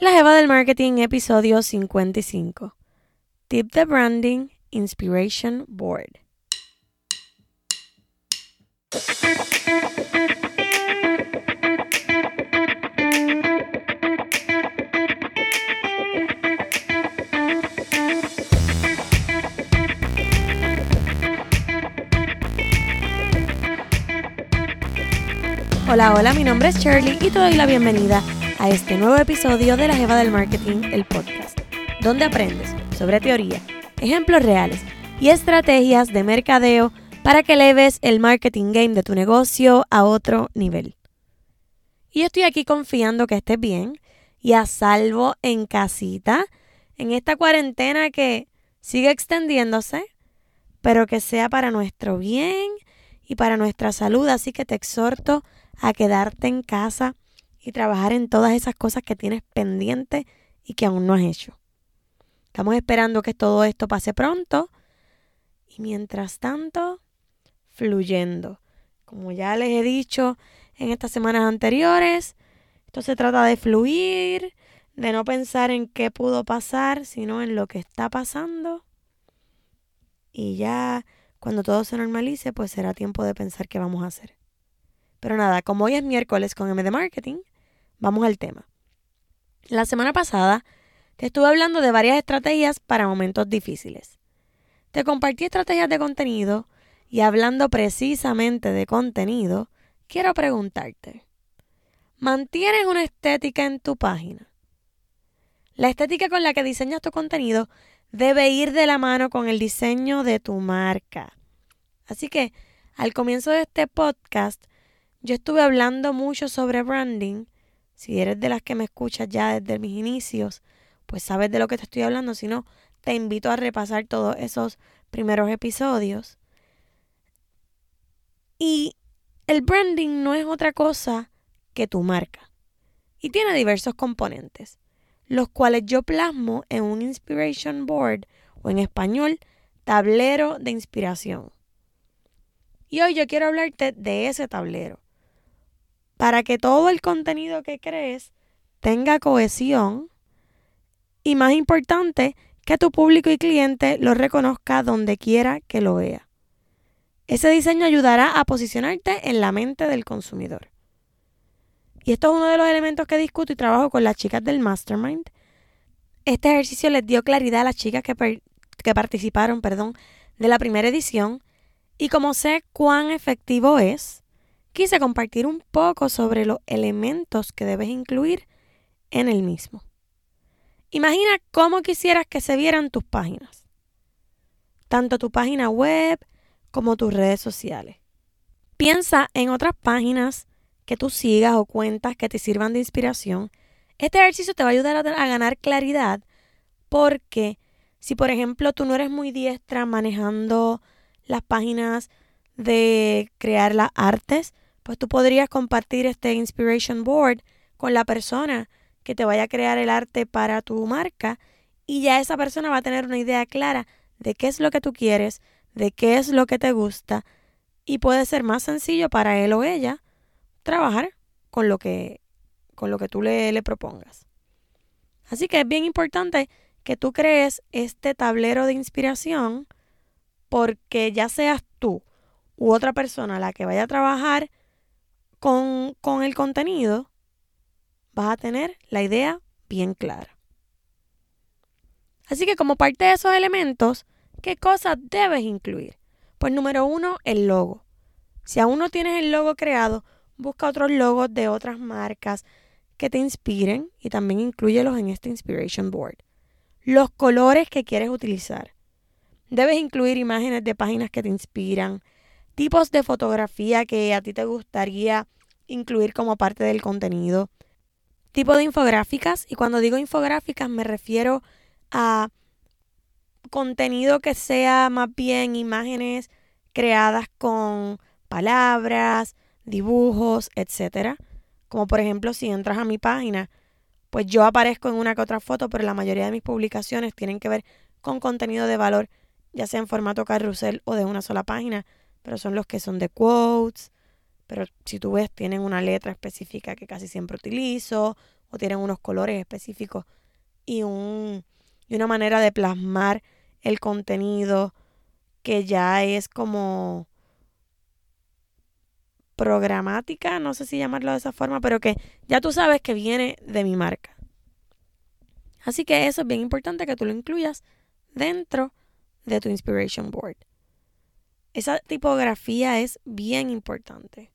La Jeva del Marketing, episodio 55. Tip de Branding Inspiration Board. Hola, hola, mi nombre es Shirley y te doy la bienvenida a este nuevo episodio de La Jeva del Marketing, el podcast, donde aprendes sobre teoría, ejemplos reales y estrategias de mercadeo para que leves el marketing game de tu negocio a otro nivel. Y yo estoy aquí confiando que estés bien y a salvo en casita, en esta cuarentena que sigue extendiéndose, pero que sea para nuestro bien y para nuestra salud. Así que te exhorto a quedarte en casa y trabajar en todas esas cosas que tienes pendiente y que aún no has hecho. Estamos esperando que todo esto pase pronto y mientras tanto, fluyendo. Como ya les he dicho en estas semanas anteriores, esto se trata de fluir, de no pensar en qué pudo pasar, sino en lo que está pasando. Y ya cuando todo se normalice, pues será tiempo de pensar qué vamos a hacer. Pero nada, como hoy es miércoles con M de Marketing, vamos al tema. La semana pasada te estuve hablando de varias estrategias para momentos difíciles. Te compartí estrategias de contenido y hablando precisamente de contenido, quiero preguntarte, ¿mantienes una estética en tu página? La estética con la que diseñas tu contenido debe ir de la mano con el diseño de tu marca. Así que, al comienzo de este podcast, yo estuve hablando mucho sobre branding. Si eres de las que me escuchas ya desde mis inicios, pues sabes de lo que te estoy hablando. Si no, te invito a repasar todos esos primeros episodios. Y el branding no es otra cosa que tu marca. Y tiene diversos componentes, los cuales yo plasmo en un inspiration board o en español, tablero de inspiración. Y hoy yo quiero hablarte de ese tablero para que todo el contenido que crees tenga cohesión y más importante, que tu público y cliente lo reconozca donde quiera que lo vea. Ese diseño ayudará a posicionarte en la mente del consumidor. Y esto es uno de los elementos que discuto y trabajo con las chicas del Mastermind. Este ejercicio les dio claridad a las chicas que, que participaron perdón, de la primera edición y como sé cuán efectivo es, quise compartir un poco sobre los elementos que debes incluir en el mismo. Imagina cómo quisieras que se vieran tus páginas, tanto tu página web como tus redes sociales. Piensa en otras páginas que tú sigas o cuentas que te sirvan de inspiración. Este ejercicio te va a ayudar a, ganar claridad porque si por ejemplo tú no eres muy diestra manejando las páginas de crear las artes, pues tú podrías compartir este Inspiration Board con la persona que te vaya a crear el arte para tu marca y ya esa persona va a tener una idea clara de qué es lo que tú quieres, de qué es lo que te gusta y puede ser más sencillo para él o ella trabajar con lo que, con lo que tú le, le propongas. Así que es bien importante que tú crees este tablero de inspiración porque ya seas tú u otra persona la que vaya a trabajar con, con el contenido, vas a tener la idea bien clara. Así que como parte de esos elementos, ¿qué cosas debes incluir? Pues número uno, el logo. Si aún no tienes el logo creado, busca otros logos de otras marcas que te inspiren y también incluyelos en este Inspiration Board. Los colores que quieres utilizar. Debes incluir imágenes de páginas que te inspiran, tipos de fotografía que a ti te gustaría incluir como parte del contenido, tipo de infográficas, y cuando digo infográficas me refiero a contenido que sea más bien imágenes creadas con palabras, dibujos, etcétera. Como por ejemplo, si entras a mi página, pues yo aparezco en una que otra foto, pero la mayoría de mis publicaciones tienen que ver con contenido de valor, ya sea en formato carrusel o de una sola página pero son los que son de quotes. Pero si tú ves, tienen una letra específica que casi siempre utilizo, o tienen unos colores específicos y, un, y una manera de plasmar el contenido que ya es como programática, no sé si llamarlo de esa forma, pero que ya tú sabes que viene de mi marca. Así que eso es bien importante que tú lo incluyas dentro de tu inspiration board. Esa tipografía es bien importante.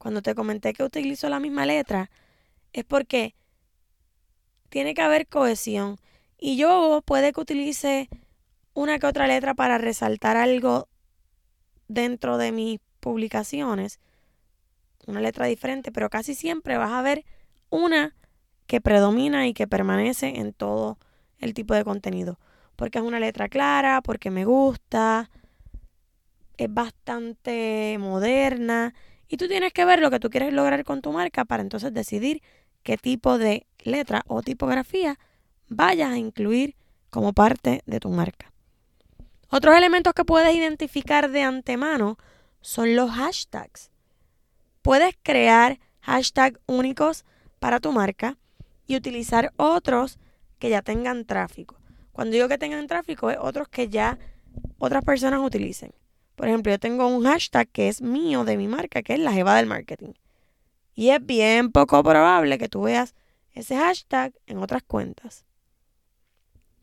Cuando te comenté que utilizo la misma letra, es porque tiene que haber cohesión. Y yo puede que utilice una que otra letra para resaltar algo dentro de mis publicaciones. Una letra diferente, pero casi siempre vas a ver una que predomina y que permanece en todo el tipo de contenido. Porque es una letra clara, porque me gusta, es bastante moderna y tú tienes que ver lo que tú quieres lograr con tu marca para entonces decidir qué tipo de letra o tipografía vayas a incluir como parte de tu marca. Otros elementos que puedes identificar de antemano son los hashtags. Puedes crear hashtags únicos para tu marca y utilizar otros que ya tengan tráfico. Cuando digo que tengan tráfico, es otros que ya otras personas utilicen. Por ejemplo, yo tengo un hashtag que es mío de mi marca, que es la Jeva del Marketing. Y es bien poco probable que tú veas ese hashtag en otras cuentas.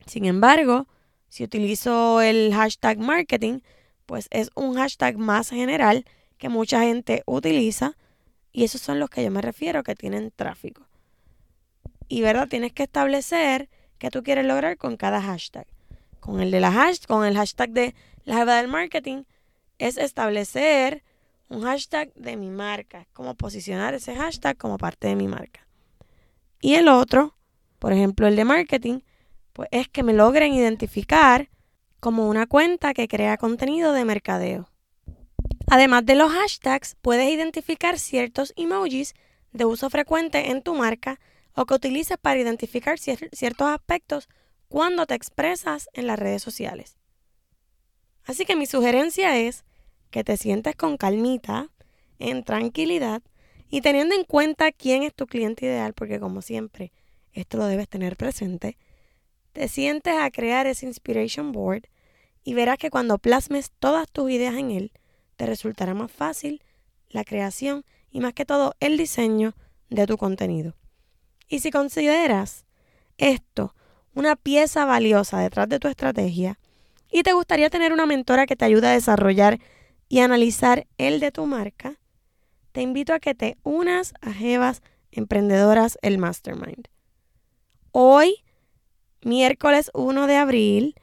Sin embargo, si utilizo el hashtag marketing, pues es un hashtag más general que mucha gente utiliza y esos son los que yo me refiero que tienen tráfico. Y verdad, tienes que establecer qué tú quieres lograr con cada hashtag. Con el de la hash, con el hashtag de la jeva del marketing es establecer un hashtag de mi marca, como posicionar ese hashtag como parte de mi marca. Y el otro, por ejemplo, el de marketing, pues es que me logren identificar como una cuenta que crea contenido de mercadeo. Además de los hashtags, puedes identificar ciertos emojis de uso frecuente en tu marca o que utilices para identificar ciertos aspectos cuando te expresas en las redes sociales. Así que mi sugerencia es que te sientes con calmita, en tranquilidad y teniendo en cuenta quién es tu cliente ideal, porque como siempre, esto lo debes tener presente, te sientes a crear ese inspiration board y verás que cuando plasmes todas tus ideas en él, te resultará más fácil la creación y más que todo el diseño de tu contenido. Y si consideras esto una pieza valiosa detrás de tu estrategia y te gustaría tener una mentora que te ayude a desarrollar y analizar el de tu marca, te invito a que te unas a Jevas Emprendedoras el Mastermind. Hoy, miércoles 1 de abril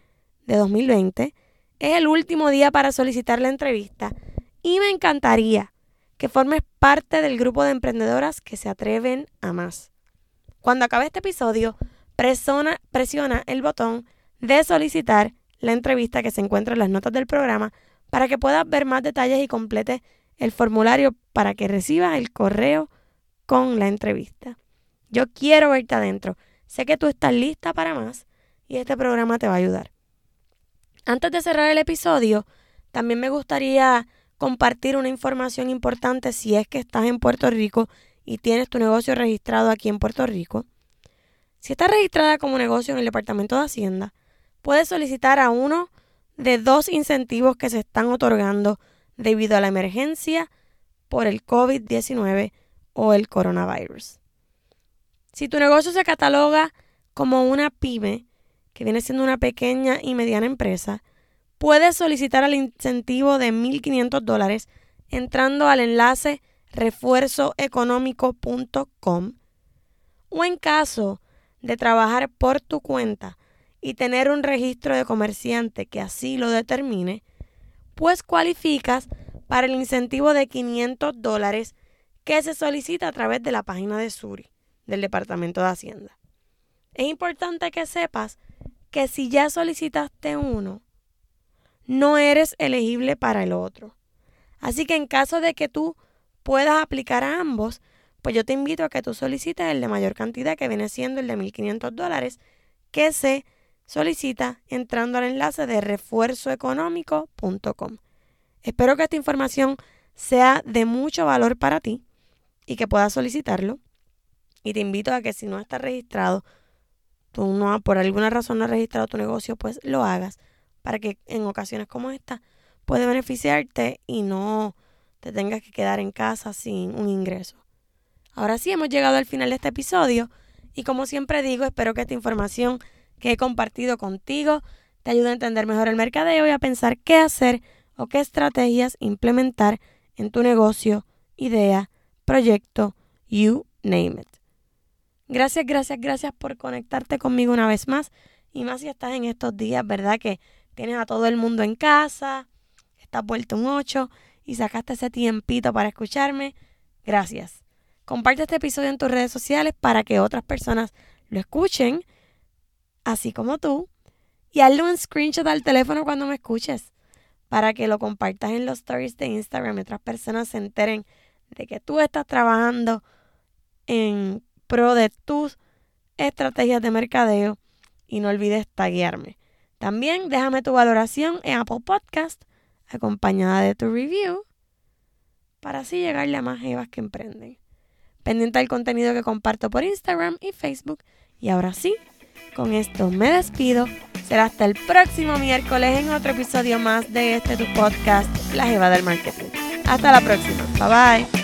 de 2020, es el último día para solicitar la entrevista y me encantaría que formes parte del grupo de emprendedoras que se atreven a más. Cuando acabe este episodio, presiona, presiona el botón de solicitar la entrevista que se encuentra en las notas del programa para que puedas ver más detalles y completes el formulario para que recibas el correo con la entrevista. Yo quiero verte adentro. Sé que tú estás lista para más y este programa te va a ayudar. Antes de cerrar el episodio, también me gustaría compartir una información importante si es que estás en Puerto Rico y tienes tu negocio registrado aquí en Puerto Rico. Si estás registrada como negocio en el Departamento de Hacienda, puedes solicitar a uno de dos incentivos que se están otorgando debido a la emergencia por el COVID-19 o el coronavirus. Si tu negocio se cataloga como una pyme, que viene siendo una pequeña y mediana empresa, puedes solicitar el incentivo de 1.500 dólares entrando al enlace refuerzoeconómico.com o en caso de trabajar por tu cuenta y tener un registro de comerciante que así lo determine, pues cualificas para el incentivo de 500 dólares que se solicita a través de la página de Suri, del Departamento de Hacienda. Es importante que sepas que si ya solicitaste uno, no eres elegible para el otro. Así que en caso de que tú puedas aplicar a ambos, pues yo te invito a que tú solicites el de mayor cantidad, que viene siendo el de 1.500 dólares, que se solicita entrando al enlace de refuerzoeconómico.com. Espero que esta información sea de mucho valor para ti y que puedas solicitarlo. Y te invito a que si no estás registrado, tú no, por alguna razón no has registrado tu negocio, pues lo hagas para que en ocasiones como esta puede beneficiarte y no te tengas que quedar en casa sin un ingreso. Ahora sí, hemos llegado al final de este episodio y como siempre digo, espero que esta información que he compartido contigo te ayude a entender mejor el mercadeo y a pensar qué hacer o qué estrategias implementar en tu negocio, idea, proyecto, you name it. Gracias, gracias, gracias por conectarte conmigo una vez más y más si estás en estos días, ¿verdad? Que tienes a todo el mundo en casa, estás vuelto un 8 y sacaste ese tiempito para escucharme. Gracias. Comparte este episodio en tus redes sociales para que otras personas lo escuchen, así como tú. Y hazle un screenshot al teléfono cuando me escuches, para que lo compartas en los stories de Instagram y otras personas se enteren de que tú estás trabajando en pro de tus estrategias de mercadeo y no olvides taguearme. También déjame tu valoración en Apple Podcast acompañada de tu review para así llegarle a más evas que emprenden. Pendiente del contenido que comparto por Instagram y Facebook. Y ahora sí, con esto me despido. Será hasta el próximo miércoles en otro episodio más de este tu podcast, La Jeva del Marketing. Hasta la próxima. Bye bye.